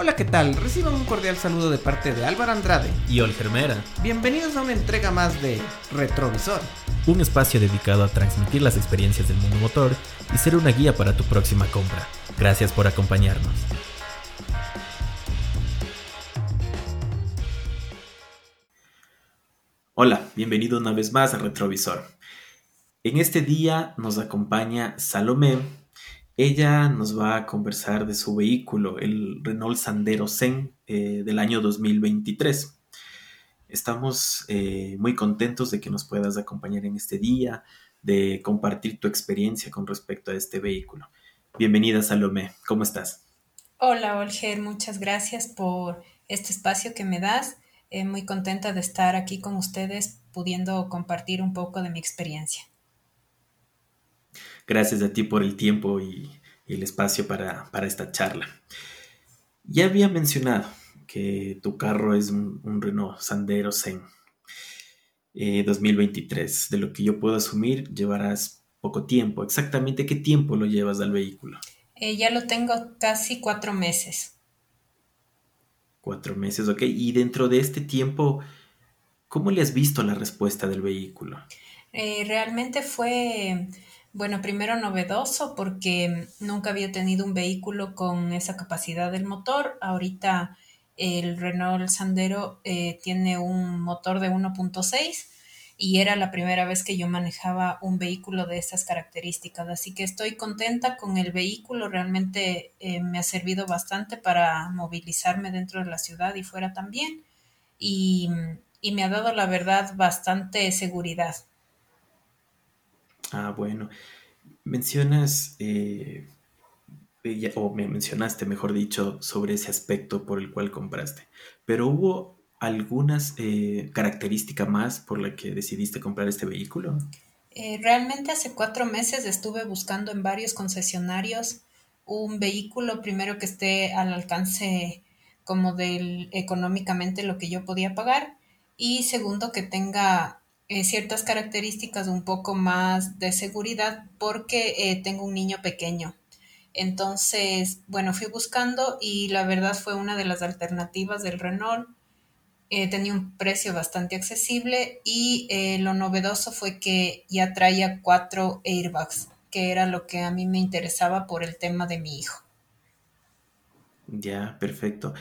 Hola, ¿qué tal? Reciban un cordial saludo de parte de Álvaro Andrade. Y Olgermera. Bienvenidos a una entrega más de Retrovisor. Un espacio dedicado a transmitir las experiencias del mundo motor y ser una guía para tu próxima compra. Gracias por acompañarnos. Hola, bienvenido una vez más a Retrovisor. En este día nos acompaña Salomé, ella nos va a conversar de su vehículo, el Renault Sandero Zen eh, del año 2023. Estamos eh, muy contentos de que nos puedas acompañar en este día, de compartir tu experiencia con respecto a este vehículo. Bienvenida Salomé, ¿cómo estás? Hola Olger, muchas gracias por este espacio que me das. Eh, muy contenta de estar aquí con ustedes pudiendo compartir un poco de mi experiencia. Gracias a ti por el tiempo y, el espacio para, esta charla. Ya había mencionado que tu carro es un, Renault Sandero Zen 2023. Eh, de lo que yo puedo asumir, llevarás poco tiempo. ¿Exactamente qué tiempo lo llevas al vehículo? Eh, ya lo tengo casi cuatro meses. Cuatro meses, ok. Y dentro de este tiempo, ¿cómo le has visto la respuesta del vehículo? Eh, realmente fue bueno, primero novedoso porque nunca había tenido un vehículo con esa capacidad del motor. Ahorita el Renault Sandero eh, tiene un motor de 1.6 y era la primera vez que yo manejaba un vehículo de esas características. Así que estoy contenta con el vehículo. Realmente eh, me ha servido bastante para movilizarme dentro de la ciudad y fuera también. y me ha dado, la verdad, bastante seguridad. Ah, bueno. Mencionas, eh, o me mencionaste, mejor dicho, sobre ese aspecto por el cual compraste. Pero hubo algunas eh, características más por la que decidiste comprar este vehículo. Eh, realmente hace cuatro meses estuve buscando en varios concesionarios un vehículo primero que esté al alcance como del económicamente lo que yo podía pagar y segundo que tenga eh, ciertas características un poco más de seguridad porque eh, tengo un niño pequeño. Entonces, bueno, fui buscando y la verdad fue una de las alternativas del Renault. Eh, tenía un precio bastante accesible y lo novedoso fue que ya traía cuatro airbags, que era lo que a mí me interesaba por el tema de mi hijo. Ya, perfecto.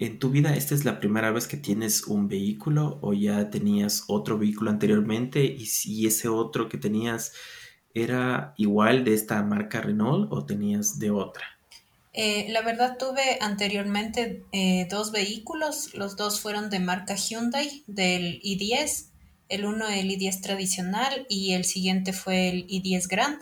¿En tu vida esta es la primera vez que tienes un vehículo o ya tenías otro vehículo anteriormente? Y si ese otro que tenías era igual de esta marca Renault o tenías de otra? Eh, la verdad tuve anteriormente eh, dos vehículos, los dos fueron de marca Hyundai, del i10, el uno el i10 tradicional y el siguiente fue el i10 Grand,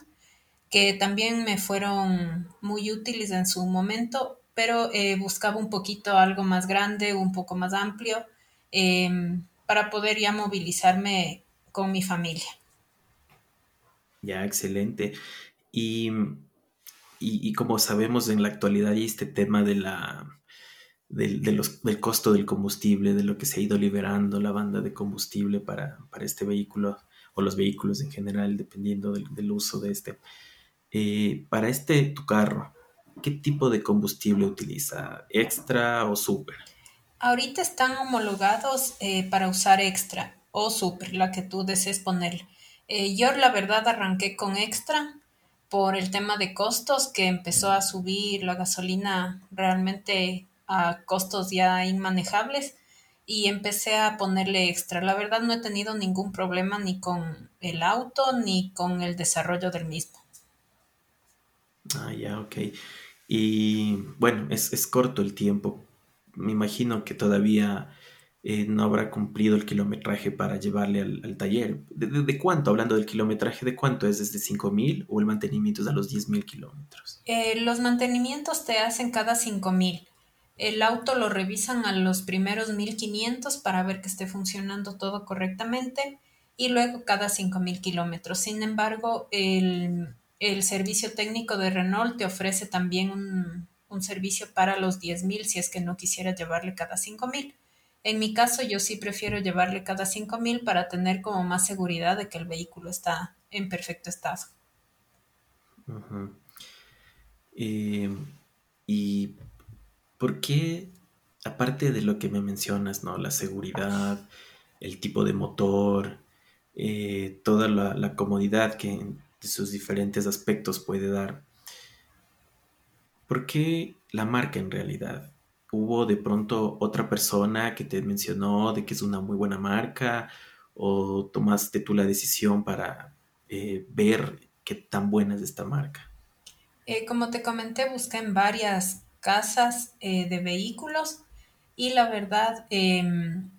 que también me fueron muy útiles en su momento, pero eh, buscaba un poquito algo más grande, un poco más amplio, em, para poder ya movilizarme con mi familia. Ya, excelente. Y, y, como sabemos en la actualidad y este tema de la, del, del costo del combustible, de lo que se ha ido liberando la banda de combustible para, este vehículo o los vehículos en general, dependiendo del, uso de este. Eh, para este, tu carro, ¿qué tipo de combustible utiliza? ¿Extra o super? Ahorita están homologados eh, para usar extra o super, la que tú desees ponerle. Eh, yo la verdad arranqué con extra por el tema de costos que empezó a subir la gasolina realmente a costos ya inmanejables y empecé a ponerle extra. La verdad no he tenido ningún problema ni con el auto ni con el desarrollo del mismo. Ah, ya, ok. Y bueno, es, corto el tiempo. Me imagino que todavía eh, no habrá cumplido el kilometraje para llevarle al, taller. ¿De, cuánto? Hablando del kilometraje, ¿de cuánto es? ¿Desde 5.000 o el mantenimiento es a los 10.000 kilómetros? Eh, los mantenimientos te hacen cada 5.000. El auto lo revisan a los primeros 1.500 para ver que esté funcionando todo correctamente y luego cada 5.000 kilómetros. Sin embargo, el el servicio técnico de Renault te ofrece también un, servicio para los 10.000 si es que no quisiera llevarle cada 5.000. En mi caso, yo sí prefiero llevarle cada 5.000 para tener como más seguridad de que el vehículo está en perfecto estado. y ¿por qué, aparte de lo que me mencionas, ¿no? La seguridad, el tipo de motor, eh, toda la, comodidad que sus diferentes aspectos puede dar. ¿Por qué la marca en realidad? ¿Hubo de pronto otra persona que te mencionó de que es una muy buena marca o tomaste tú la decisión para eh, ver qué tan buena es esta marca? Eh, como te comenté, busqué en varias casas de vehículos y la verdad em,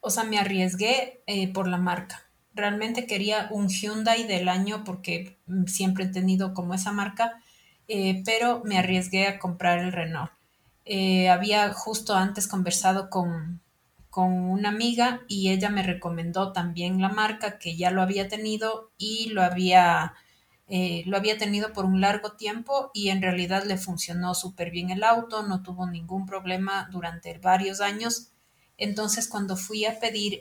o sea, me arriesgué eh, por la marca. Realmente quería un Hyundai del año porque mm, siempre he tenido como esa marca, eh, pero me arriesgué a comprar el Renault. Eh, había justo antes conversado con, con una amiga y ella me recomendó también la marca que ya lo había tenido y lo había, lo había tenido por un largo tiempo y en realidad le funcionó súper bien el auto, no tuvo ningún problema durante varios años entonces, cuando fui a pedir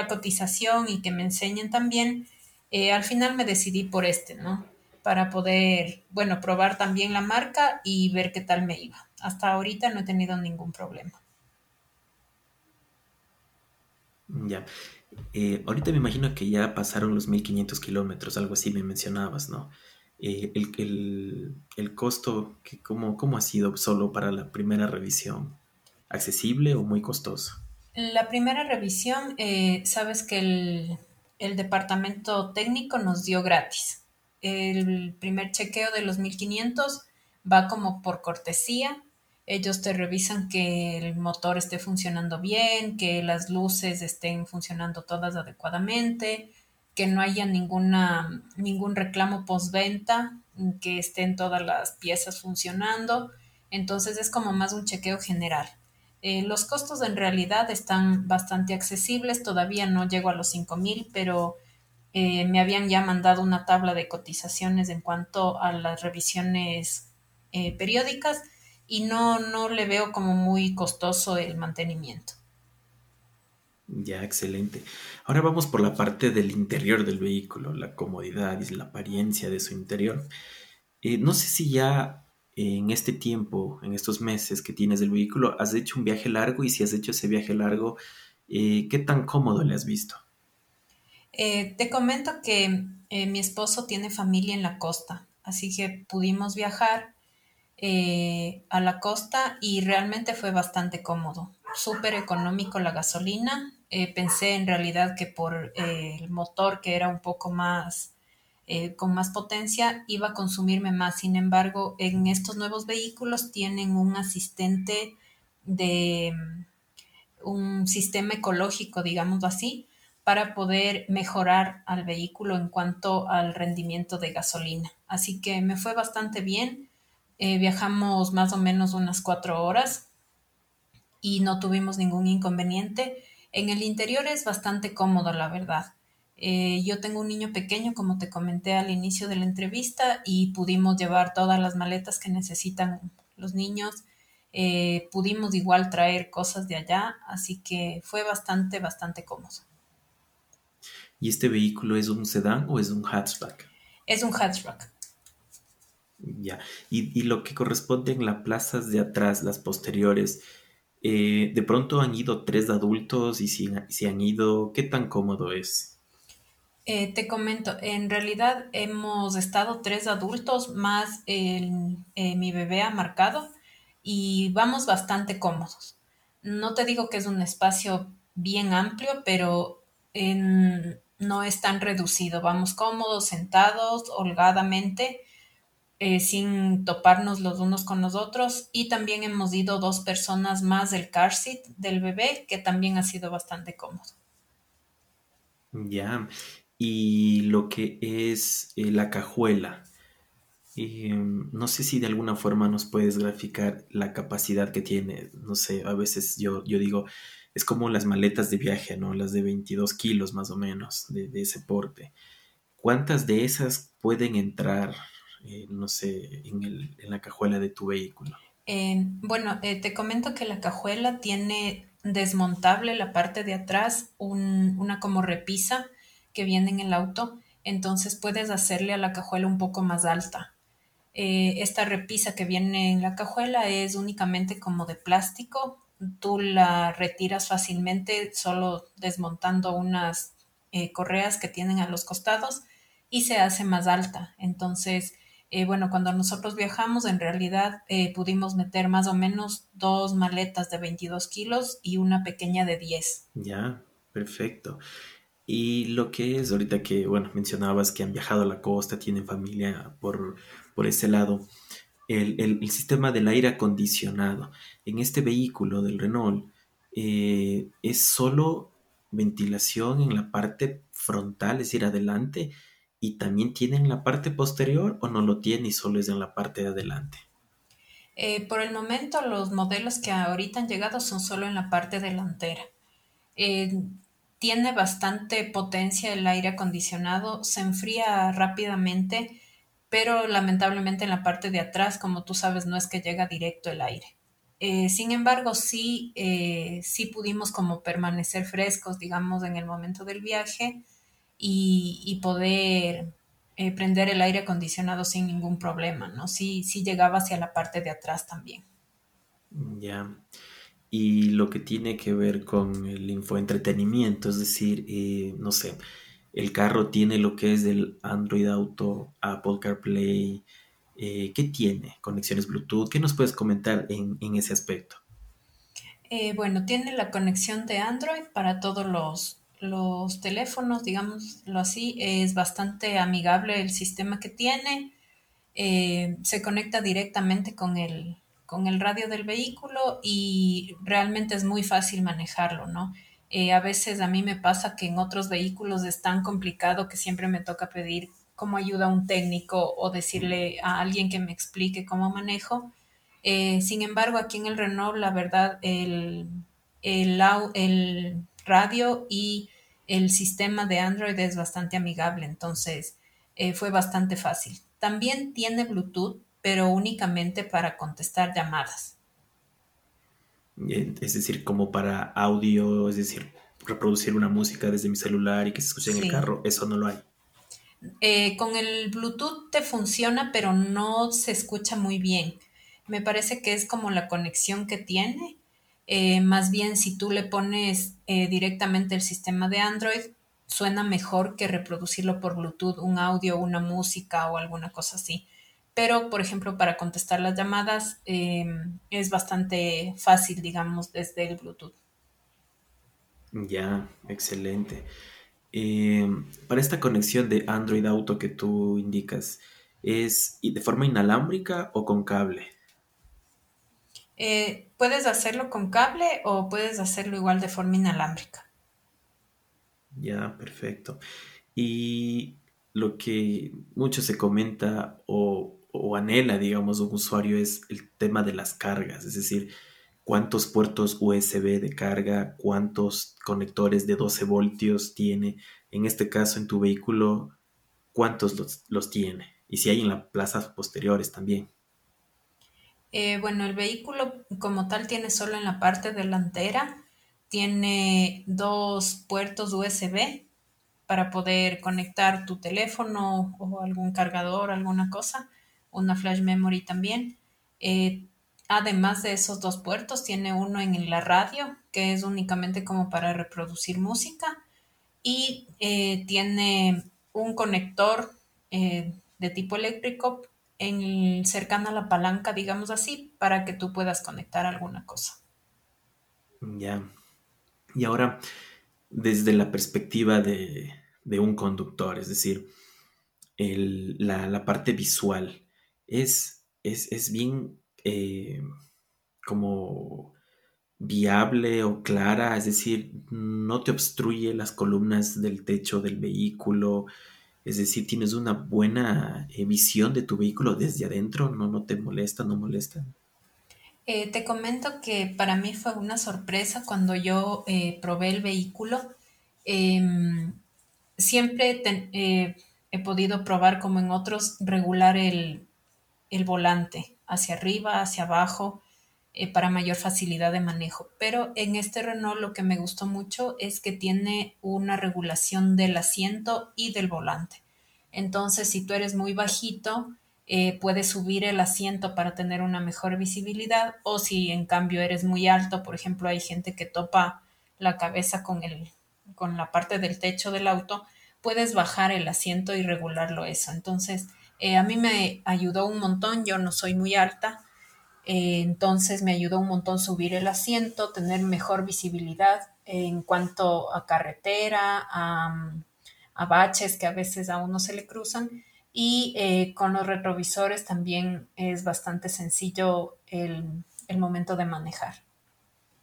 la cotización y que me enseñen también, eh, al final me decidí por este, ¿no? Para poder, bueno, probar también la marca y ver qué tal me iba. Hasta ahorita no he tenido ningún problema. Ya. Eh, ahorita me imagino que ya pasaron los 1500 kilómetros, algo así me mencionabas, ¿no? Eh, el, costo, ¿cómo, ¿cómo ha sido solo para la primera revisión? accesible o muy costoso? La primera revisión, eh, sabes que el, departamento técnico nos dio gratis. El primer chequeo de los 1500 va como por cortesía. Ellos te revisan que el motor esté funcionando bien, que las luces estén funcionando todas adecuadamente, que no haya ninguna, ningún reclamo postventa, que estén todas las piezas funcionando. Entonces es como más un chequeo general. Eh, los costos en realidad están bastante accesibles, todavía no llego a los 5.000, pero eh, me habían ya mandado una tabla de cotizaciones en cuanto a las revisiones eh, periódicas y no, no le veo como muy costoso el mantenimiento. Ya, excelente. Ahora vamos por la parte del interior del vehículo, la comodidad y la apariencia de su interior. no sé si ya en este tiempo, en estos meses que tienes el vehículo, has hecho un viaje largo y si has hecho ese viaje largo, eh, ¿qué tan cómodo le has visto? Eh, te comento que eh, mi esposo tiene familia en la costa, así que pudimos viajar a la costa y realmente fue bastante cómodo, súper económico la gasolina. pensé en realidad que por el motor que era un poco más eh, con más potencia iba a consumirme más. Sin embargo, en estos nuevos vehículos tienen un asistente de un sistema ecológico, digamos así, para poder mejorar al vehículo en cuanto al rendimiento de gasolina. Así que me fue bastante bien. Eh, viajamos más o menos unas cuatro horas y no tuvimos ningún inconveniente. En el interior es bastante cómodo, la verdad. Eh, yo tengo un niño pequeño, como te comenté al inicio de la entrevista, y pudimos llevar todas las maletas que necesitan los niños. Eh, pudimos igual traer cosas de allá, así que fue bastante, bastante cómodo. ¿Y este vehículo es un sedán o es un hatchback? Es un hatchback. Ya. Y, lo que corresponde en las plazas de atrás, las posteriores, eh, de pronto han ido tres adultos y si, si han ido, ¿qué tan cómodo es? Eh, te comento, en realidad hemos estado tres adultos más eh, mi bebé ha marcado y vamos bastante cómodos. No te digo que es un espacio bien amplio, pero no es tan reducido. Vamos cómodos, sentados, holgadamente, eh, sin toparnos los unos con los otros. Y también hemos ido dos personas más del car seat del bebé, que también ha sido bastante cómodo. Ya, y lo que es eh, la cajuela. Em, no sé si de alguna forma nos puedes graficar la capacidad que tiene. No sé, a veces yo, yo digo, es como las maletas de viaje, ¿no? Las de 22 kilos más o menos de, ese porte. ¿Cuántas de esas pueden entrar, eh, no sé, en, el, en, la cajuela de tu vehículo? bueno, eh, te comento que la cajuela tiene desmontable la parte de atrás, una como repisa que viene en el auto, entonces puedes hacerle a la cajuela un poco más alta. Eh, esta repisa que viene en la cajuela es únicamente como de plástico. Tú la retiras fácilmente solo desmontando unas eh, correas que tienen a los costados y se hace más alta. Entonces, eh, bueno, cuando nosotros viajamos, en realidad pudimos meter más o menos dos maletas de 22 kilos y una pequeña de 10. Ya, perfecto. Y lo que es ahorita que, bueno, mencionabas que han viajado a la costa, tienen familia por, por ese lado, el, sistema del aire acondicionado en este vehículo del Renault eh, es solo ventilación en la parte frontal, es decir, adelante, y también tiene en la parte posterior o no lo tiene y solo es en la parte de adelante. Eh, por el momento los modelos que ahorita han llegado son solo en la parte delantera. Eh, tiene bastante potencia el aire acondicionado, se enfría rápidamente, pero lamentablemente en la parte de atrás, como tú sabes, no es que llega directo el aire. Eh, sin embargo, sí, eh, sí pudimos como permanecer frescos, digamos, en el momento del viaje y, poder eh, prender el aire acondicionado sin ningún problema, ¿no? Sí, sí llegaba hacia la parte de atrás también. Ya y lo que tiene que ver con el infoentretenimiento, es decir, eh, no sé, el carro tiene lo que es del Android Auto, Apple CarPlay, eh, ¿qué tiene? Conexiones Bluetooth, ¿qué nos puedes comentar en, ese aspecto? Eh, bueno, tiene la conexión de Android para todos los, los teléfonos, digámoslo así, es bastante amigable el sistema que tiene, se conecta directamente con el, con el radio del vehículo y realmente es muy fácil manejarlo, ¿no? Eh, a veces a mí me pasa que en otros vehículos es tan complicado que siempre me toca pedir como ayuda a un técnico o decirle a alguien que me explique cómo manejo. Eh, sin embargo, aquí en el Renault, la verdad, el, el, el radio y el sistema de Android es bastante amigable, entonces eh, fue bastante fácil. También tiene Bluetooth, pero únicamente para contestar llamadas. Es decir, como para audio, es decir, reproducir una música desde mi celular y que se escuche en el carro, eso no lo hay. Eh, con el Bluetooth te funciona, pero no se escucha muy bien. Me parece que es como la conexión que tiene. Eh, más bien, si tú le pones eh, directamente el sistema de Android, suena mejor que reproducirlo por Bluetooth, un audio, una música o alguna cosa así pero por ejemplo para contestar las llamadas em, es bastante fácil, digamos, desde el Bluetooth. Ya, excelente. Em, para esta conexión de Android Auto que tú indicas, ¿es de forma inalámbrica o con cable? Eh, puedes hacerlo con cable o puedes hacerlo igual de forma inalámbrica. Ya, perfecto. Y lo que mucho se comenta o o anhela, digamos, un usuario es el tema de las cargas, es decir, cuántos puertos USB de carga, cuántos conectores de 12 voltios tiene, en este caso en tu vehículo, cuántos los, tiene y si hay en las plazas posteriores también. Eh, bueno, el vehículo como tal tiene solo en la parte delantera, tiene dos puertos USB para poder conectar tu teléfono o algún cargador, alguna cosa una flash memory también. Eh, además de esos dos puertos, tiene uno en la radio, que es únicamente como para reproducir música, y eh, tiene un conector eh, de tipo eléctrico en, cercano a la palanca, digamos así, para que tú puedas conectar alguna cosa. Ya. Y ahora, desde la perspectiva de, un conductor, es decir, la, parte visual, es, es, bien eh, como viable o clara, es decir, no te obstruye las columnas del techo del vehículo, es decir, tienes una buena eh, visión de tu vehículo desde adentro, no, no te molesta, no molesta. Eh, te comento que para mí fue una sorpresa cuando yo probé el vehículo. Em, siempre he podido probar como en otros regular el, el volante hacia arriba, hacia abajo, eh, para mayor facilidad de manejo. Pero en este Renault lo que me gustó mucho es que tiene una regulación del asiento y del volante. Entonces, si tú eres muy bajito, eh, puedes subir el asiento para tener una mejor visibilidad o si en cambio eres muy alto, por ejemplo, hay gente que topa la cabeza con, el, con la parte del techo del auto, puedes bajar el asiento y regularlo eso. Entonces, eh, a mí me ayudó un montón, yo no soy muy alta, eh, entonces me ayudó un montón subir el asiento, tener mejor visibilidad en cuanto a carretera, a, baches que a veces a uno se le cruzan. Y eh, con los retrovisores también es bastante sencillo el, el momento de manejar.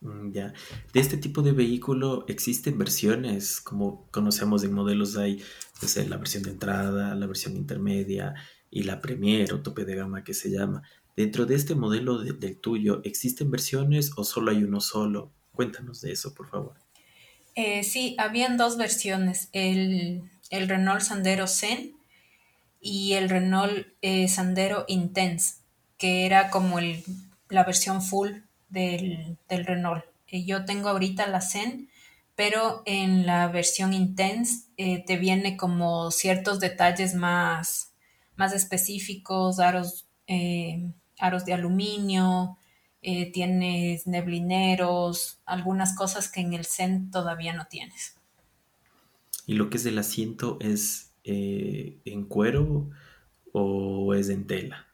Mm, ya. De este tipo de vehículo existen versiones, como conocemos en modelos hay pues, la versión de entrada, la versión intermedia y la Premier o tope de gama que se llama. Dentro de este modelo del tuyo, ¿existen versiones o solo hay uno solo? Cuéntanos de eso, por favor. Eh, sí, habían dos versiones, el, Renault Sandero Zen y el Renault eh, Sandero Intense, que era como el, la versión full del, Renault. Eh, yo tengo ahorita la Zen, pero en la versión Intense te viene como ciertos detalles más, más específicos, aros, aros de aluminio, eh, tienes neblineros, algunas cosas que en el Zen todavía no tienes. ¿Y lo que es del asiento es eh, en cuero o es en tela?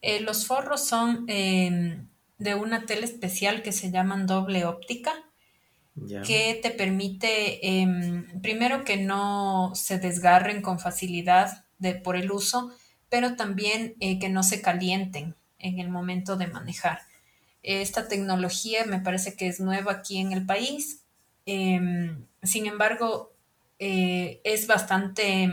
Eh, los forros son em, de una tela especial que se llaman doble óptica, que te permite, em, primero, que no se desgarren con facilidad de, por el uso, pero también que no se calienten en el momento de manejar. Esta tecnología me parece que es nueva aquí en el país. Em, sin embargo, eh, es bastante,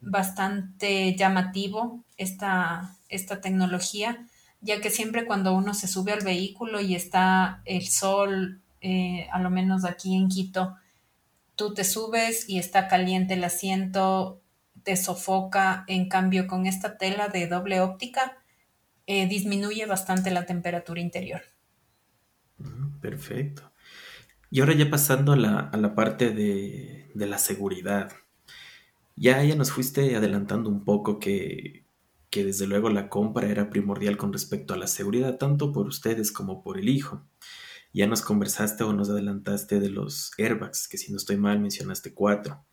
bastante llamativo esta, esta tecnología, ya que siempre cuando uno se sube al vehículo y está el sol, eh, a lo menos aquí en Quito, tú te subes y está caliente el asiento, te sofoca. En cambio, con esta tela de doble óptica, eh, disminuye bastante la temperatura interior. Mm, perfecto. Y ahora ya pasando a la, parte de, la seguridad. Ya, ya nos fuiste adelantando un poco que, que desde luego la compra era primordial con respecto a la seguridad, tanto por ustedes como por el hijo. Ya nos conversaste o nos adelantaste de los airbags, que si no estoy mal mencionaste cuatro.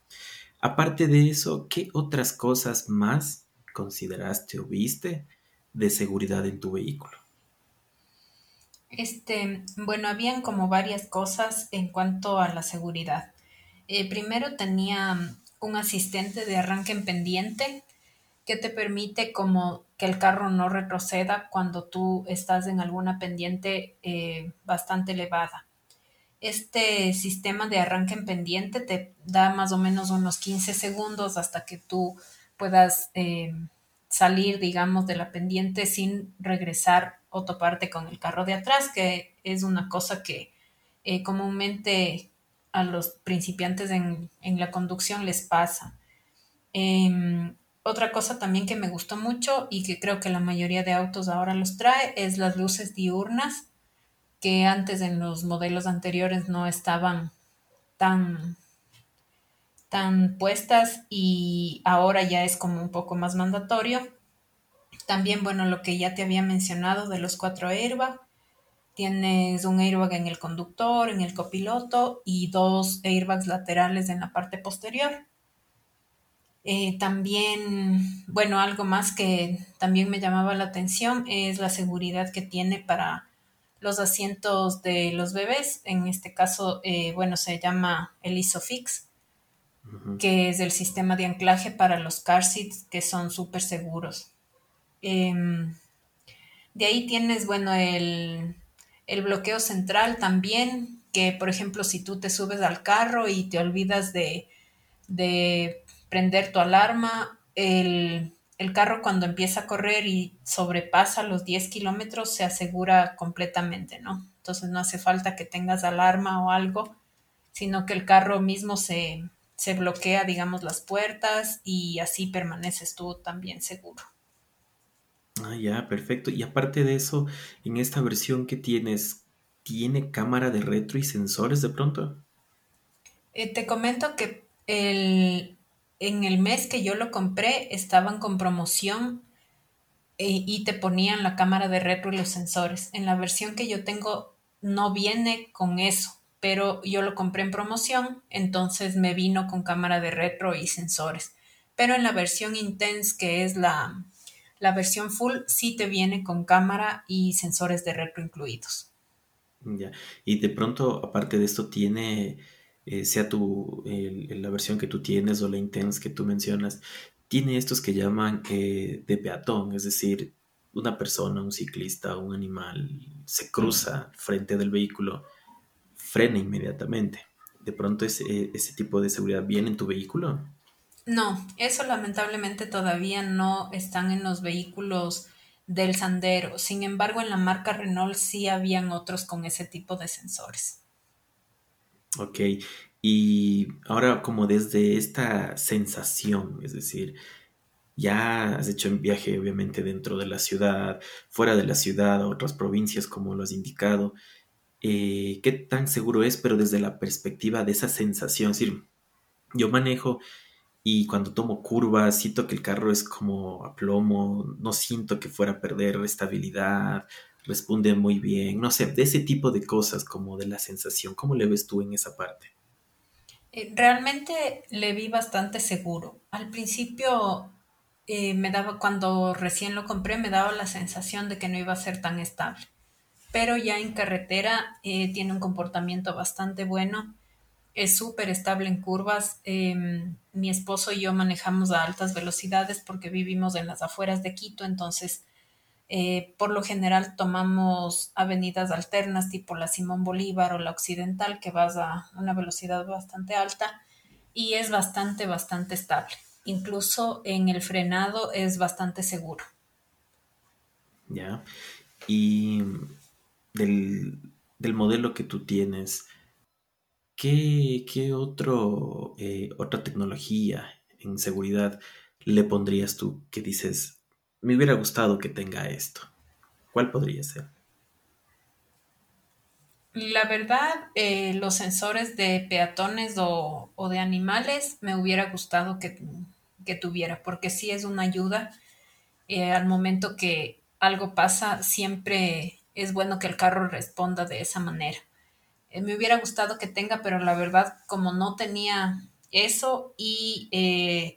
Aparte de eso, ¿qué otras cosas más consideraste o viste de seguridad en tu vehículo? Este, bueno, habían como varias cosas en cuanto a la seguridad. Eh, primero tenía un asistente de arranque en pendiente que te permite como que el carro no retroceda cuando tú estás en alguna pendiente eh, bastante elevada. Este sistema de arranque en pendiente te da más o menos unos 15 segundos hasta que tú puedas eh, salir, digamos, de la pendiente sin regresar o toparte con el carro de atrás, que es una cosa que eh, comúnmente a los principiantes en, la conducción les pasa. Em, otra cosa también que me gustó mucho y que creo que la mayoría de autos ahora los trae es las luces diurnas, que antes en los modelos anteriores no estaban tan están puestas y ahora ya es como un poco más mandatorio. También, bueno, lo que ya te había mencionado de los cuatro airbags. Tienes un airbag en el conductor, en el copiloto y dos airbags laterales en la parte posterior. Eh, también, bueno, algo más que también me llamaba la atención es la seguridad que tiene para los asientos de los bebés. En este caso, eh, bueno, se llama el ISOFIX que es el sistema de anclaje para los car seats, que son súper seguros. Em, de ahí tienes, bueno, el, bloqueo central también, que por ejemplo, si tú te subes al carro y te olvidas de, prender tu alarma, el, el, carro cuando empieza a correr y sobrepasa los 10 kilómetros se asegura completamente, ¿no? Entonces no hace falta que tengas alarma o algo, sino que el carro mismo se, se bloquea, digamos, las puertas y así permaneces tú también seguro. Ah, ya, perfecto. Y aparte de eso, en esta versión que tienes, ¿tiene cámara de retro y sensores de pronto? Eh, te comento que el, en el mes que yo lo compré estaban con promoción eh, y te ponían la cámara de retro y los sensores. En la versión que yo tengo no viene con eso, pero yo lo compré en promoción, entonces me vino con cámara de retro y sensores. Pero en la versión Intense, que es la, la versión full, sí te viene con cámara y sensores de retro incluidos. Ya. Y de pronto, aparte de esto, tiene, eh, sea tu, la versión que tú tienes o la Intense que tú mencionas, tiene estos que llaman eh, de peatón, es decir, una persona, un ciclista, un animal se cruza frente del vehículo, frena inmediatamente. De pronto ese, ese tipo de seguridad viene en tu vehículo. No, eso lamentablemente todavía no están en los vehículos del Sandero. Sin embargo, en la marca Renault sí habían otros con ese tipo de sensores. Ok, y ahora como desde esta sensación, es decir, ya has hecho un viaje obviamente dentro de la ciudad, fuera de la ciudad, a otras provincias como lo has indicado, eh, ¿qué tan seguro es, pero desde la perspectiva de esa sensación? Es decir, yo manejo y cuando tomo curvas siento que el carro es como a plomo, no siento que fuera a perder estabilidad, responde muy bien, no sé, de ese tipo de cosas como de la sensación, ¿cómo le ves tú en esa parte? Eh, realmente le vi bastante seguro. Al principio eh, me daba, cuando recién lo compré, me daba la sensación de que no iba a ser tan estable. Pero ya en carretera eh, tiene un comportamiento bastante bueno es súper estable en curvas. Em, mi esposo y yo manejamos a altas velocidades porque vivimos en las afueras de Quito, entonces eh, por lo general tomamos avenidas alternas tipo la Simón Bolívar o la Occidental que vas a una velocidad bastante alta y es bastante, bastante estable. Incluso en el frenado es bastante seguro. Ya. Y del, del modelo que tú tienes, ¿Qué, otro, eh, otra tecnología en seguridad le pondrías tú que dices, me hubiera gustado que tenga esto? ¿Cuál podría ser? La verdad, eh, los sensores de peatones o, de animales me hubiera gustado que, tuviera, porque sí es una ayuda. Eh, al momento que algo pasa, siempre es bueno que el carro responda de esa manera. Eh, me hubiera gustado que tenga, pero la verdad, como no tenía eso y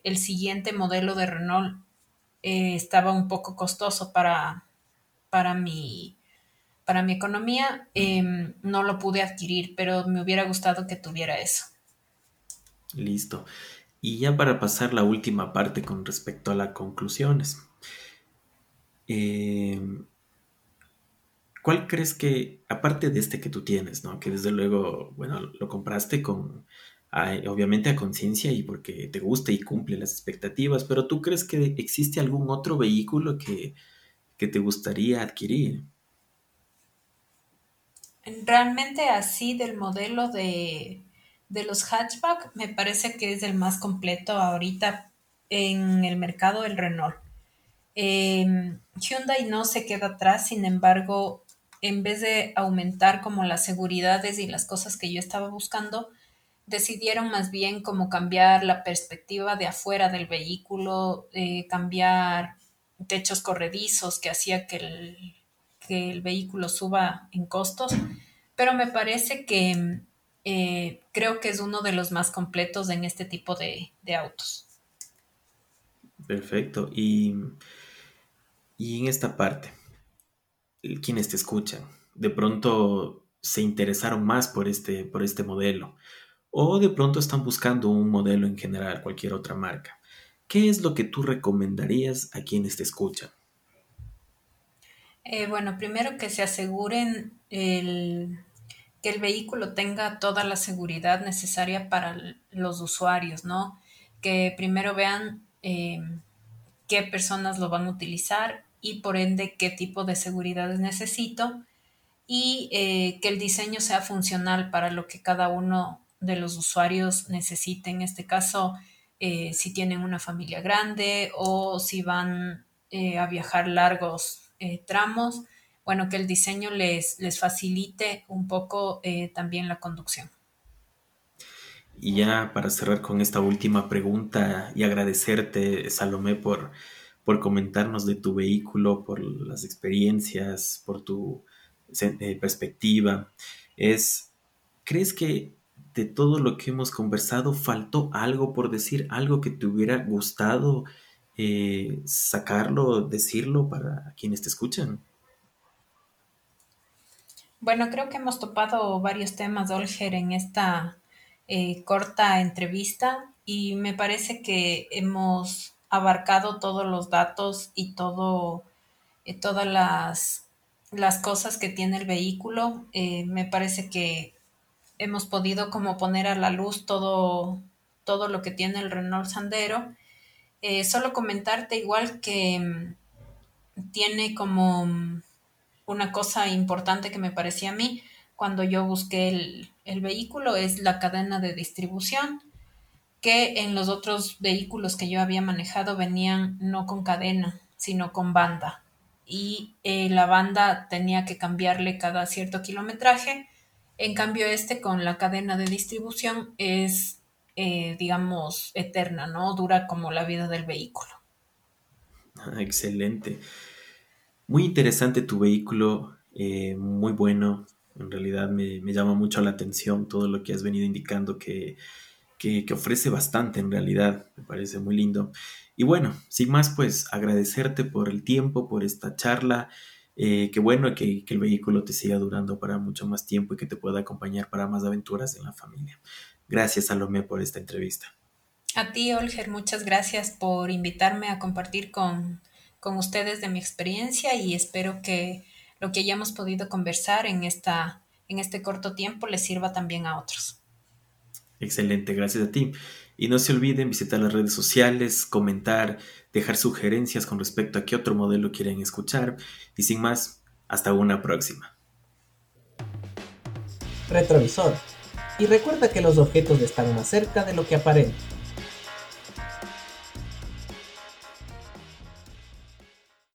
el siguiente modelo de Renault eh, estaba un poco costoso para, para, mi, para mi economía, em, no lo pude adquirir, pero me hubiera gustado que tuviera eso. Listo. Y ya para pasar la última parte con respecto a las conclusiones. Eh, ¿Cuál crees que, aparte de este que tú tienes, ¿no? Que desde luego, bueno, lo compraste con, obviamente a conciencia y porque te gusta y cumple las expectativas, pero tú crees que existe algún otro vehículo que, te gustaría adquirir? Realmente así del modelo de, los hatchback me parece que es el más completo ahorita en el mercado del Renault. Em, Hyundai no se queda atrás, sin embargo, en vez de aumentar como las seguridades y las cosas que yo estaba buscando, decidieron más bien como cambiar la perspectiva de afuera del vehículo, eh, cambiar techos corredizos que hacía que el, que el, vehículo suba en costos, pero me parece que eh, creo que es uno de los más completos en este tipo de, de autos. Perfecto. Y, y en esta parte, quienes te escuchan de pronto se interesaron más por este, por este modelo o de pronto están buscando un modelo en general, cualquier otra marca. ¿Qué es lo que tú recomendarías a quienes te escuchan? Eh, bueno, primero que se aseguren que el vehículo tenga toda la seguridad necesaria para los usuarios, ¿no? Que primero vean eh, qué personas lo van a utilizar y por ende qué tipo de seguridad necesito y eh, que el diseño sea funcional para lo que cada uno de los usuarios necesite. En este caso, eh, si tienen una familia grande o si van eh, a viajar largos tramos, bueno, que el diseño les, les facilite un poco también la conducción. y ya para cerrar con esta última pregunta y agradecerte, Salomé, por, por comentarnos de tu vehículo, por las experiencias, por tu eh, perspectiva, es, ¿crees que de todo lo que hemos conversado faltó algo por decir, algo que te hubiera gustado eh, sacarlo, decirlo para quienes te escuchan? Bueno, creo que hemos topado varios temas, Olger, en esta eh, corta entrevista y me parece que hemos abarcado todos los datos y todo, eh, todas las, las, cosas que tiene el vehículo. Eh, me parece que hemos podido como poner a la luz todo, todo lo que tiene el Renault Sandero. solo comentarte igual que mm, tiene como mm, una cosa importante que me parecía a mí cuando yo busqué el, vehículo es la cadena de distribución, que en los otros vehículos que yo había manejado venían no con cadena, sino con banda. Y eh, la banda tenía que cambiarle cada cierto kilometraje. En cambio, este con la cadena de distribución es, eh, digamos, eterna, ¿no? Dura como la vida del vehículo. Ah, excelente. Muy interesante tu vehículo, eh, muy bueno. En realidad me, llama mucho la atención todo lo que has venido indicando que, que, ofrece bastante en realidad. Me parece muy lindo. Y bueno, sin más, pues agradecerte por el tiempo, por esta charla. Eh, qué bueno que, que, el vehículo te siga durando para mucho más tiempo y que te pueda acompañar para más aventuras en la familia. Gracias, Salomé, por esta entrevista. A ti, Olger, muchas gracias por invitarme a compartir con, con ustedes de mi experiencia y espero que lo que hayamos podido conversar en, esta, en este corto tiempo les sirva también a otros. Excelente, gracias a ti. Y no se olviden visitar las redes sociales, comentar, dejar sugerencias con respecto a qué otro modelo quieren escuchar. Y sin más, hasta una próxima. Retrovisor. Y recuerda que los objetos están más cerca de lo que aparentan.